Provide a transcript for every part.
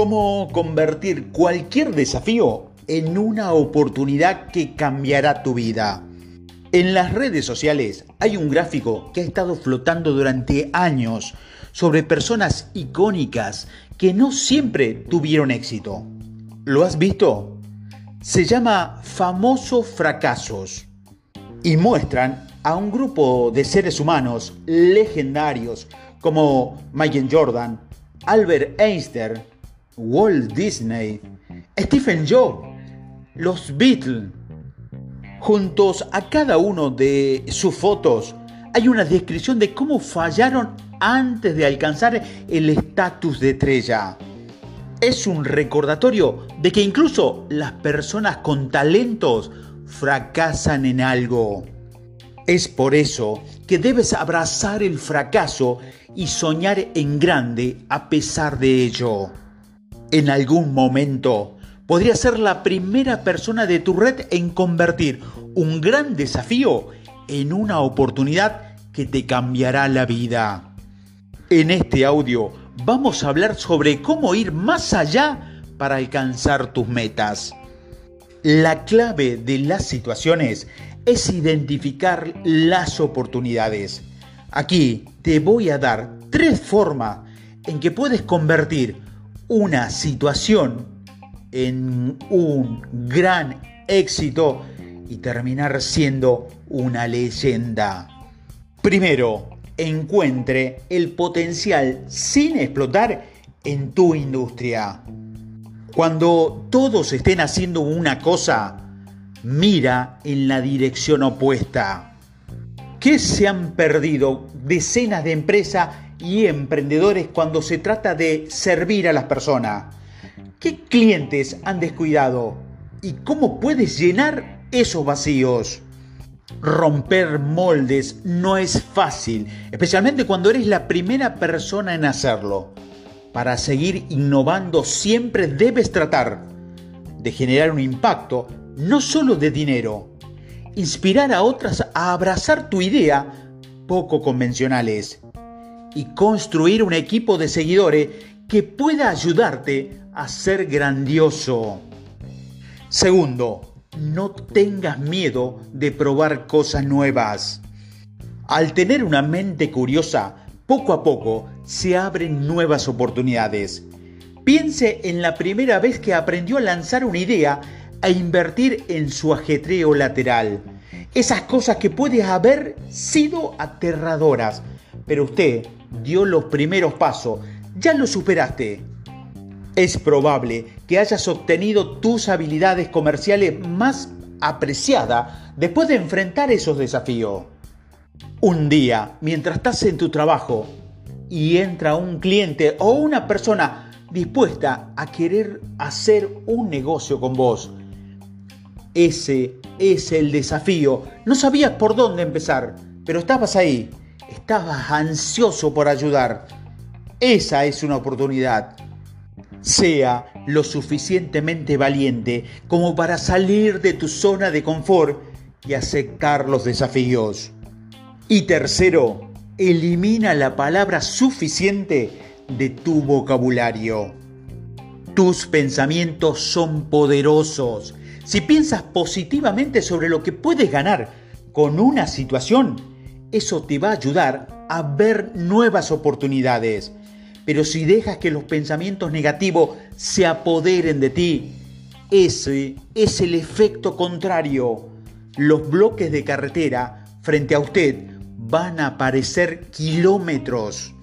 cómo convertir cualquier desafío en una oportunidad que cambiará tu vida. En las redes sociales hay un gráfico que ha estado flotando durante años sobre personas icónicas que no siempre tuvieron éxito. ¿Lo has visto? Se llama Famosos Fracasos y muestran a un grupo de seres humanos legendarios como Michael Jordan, Albert Einstein, Walt Disney, Stephen Jobs, los Beatles. Juntos a cada uno de sus fotos hay una descripción de cómo fallaron antes de alcanzar el estatus de estrella. Es un recordatorio de que incluso las personas con talentos fracasan en algo. Es por eso que debes abrazar el fracaso y soñar en grande a pesar de ello. En algún momento podría ser la primera persona de tu red en convertir un gran desafío en una oportunidad que te cambiará la vida. En este audio vamos a hablar sobre cómo ir más allá para alcanzar tus metas. La clave de las situaciones es identificar las oportunidades. Aquí te voy a dar tres formas en que puedes convertir una situación en un gran éxito y terminar siendo una leyenda. Primero, encuentre el potencial sin explotar en tu industria. Cuando todos estén haciendo una cosa, mira en la dirección opuesta. ¿Qué se han perdido decenas de empresas y emprendedores cuando se trata de servir a las personas? ¿Qué clientes han descuidado? ¿Y cómo puedes llenar esos vacíos? Romper moldes no es fácil, especialmente cuando eres la primera persona en hacerlo. Para seguir innovando siempre debes tratar de generar un impacto no solo de dinero, inspirar a otras a abrazar tu idea poco convencionales y construir un equipo de seguidores que pueda ayudarte a ser grandioso. Segundo, no tengas miedo de probar cosas nuevas. Al tener una mente curiosa, poco a poco se abren nuevas oportunidades. Piense en la primera vez que aprendió a lanzar una idea e invertir en su ajetreo lateral. Esas cosas que pueden haber sido aterradoras, pero usted dio los primeros pasos, ya lo superaste. Es probable que hayas obtenido tus habilidades comerciales más apreciadas después de enfrentar esos desafíos. Un día, mientras estás en tu trabajo y entra un cliente o una persona dispuesta a querer hacer un negocio con vos, ese es el desafío. No sabías por dónde empezar, pero estabas ahí. Estabas ansioso por ayudar. Esa es una oportunidad. Sea lo suficientemente valiente como para salir de tu zona de confort y aceptar los desafíos. Y tercero, elimina la palabra suficiente de tu vocabulario. Tus pensamientos son poderosos. Si piensas positivamente sobre lo que puedes ganar con una situación, eso te va a ayudar a ver nuevas oportunidades. Pero si dejas que los pensamientos negativos se apoderen de ti, ese es el efecto contrario. Los bloques de carretera frente a usted van a aparecer kilómetros.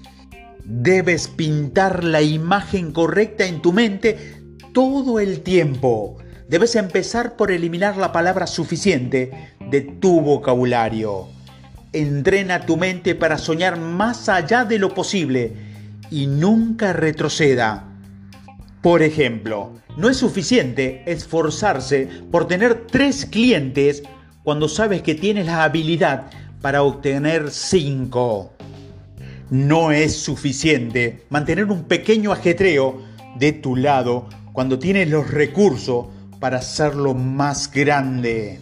Debes pintar la imagen correcta en tu mente todo el tiempo. Debes empezar por eliminar la palabra suficiente de tu vocabulario. Entrena tu mente para soñar más allá de lo posible y nunca retroceda. Por ejemplo, no es suficiente esforzarse por tener tres clientes cuando sabes que tienes la habilidad para obtener cinco. No es suficiente mantener un pequeño ajetreo de tu lado cuando tienes los recursos para hacerlo más grande.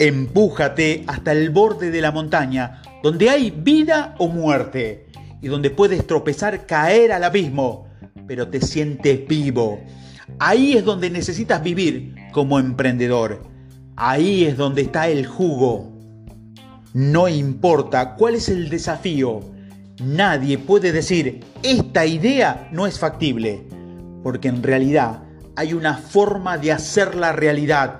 Empújate hasta el borde de la montaña, donde hay vida o muerte, y donde puedes tropezar, caer al abismo, pero te sientes vivo. Ahí es donde necesitas vivir como emprendedor. Ahí es donde está el jugo. No importa cuál es el desafío, nadie puede decir, esta idea no es factible, porque en realidad hay una forma de hacerla realidad.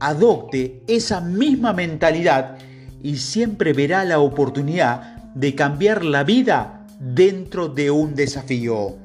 Adopte esa misma mentalidad y siempre verá la oportunidad de cambiar la vida dentro de un desafío.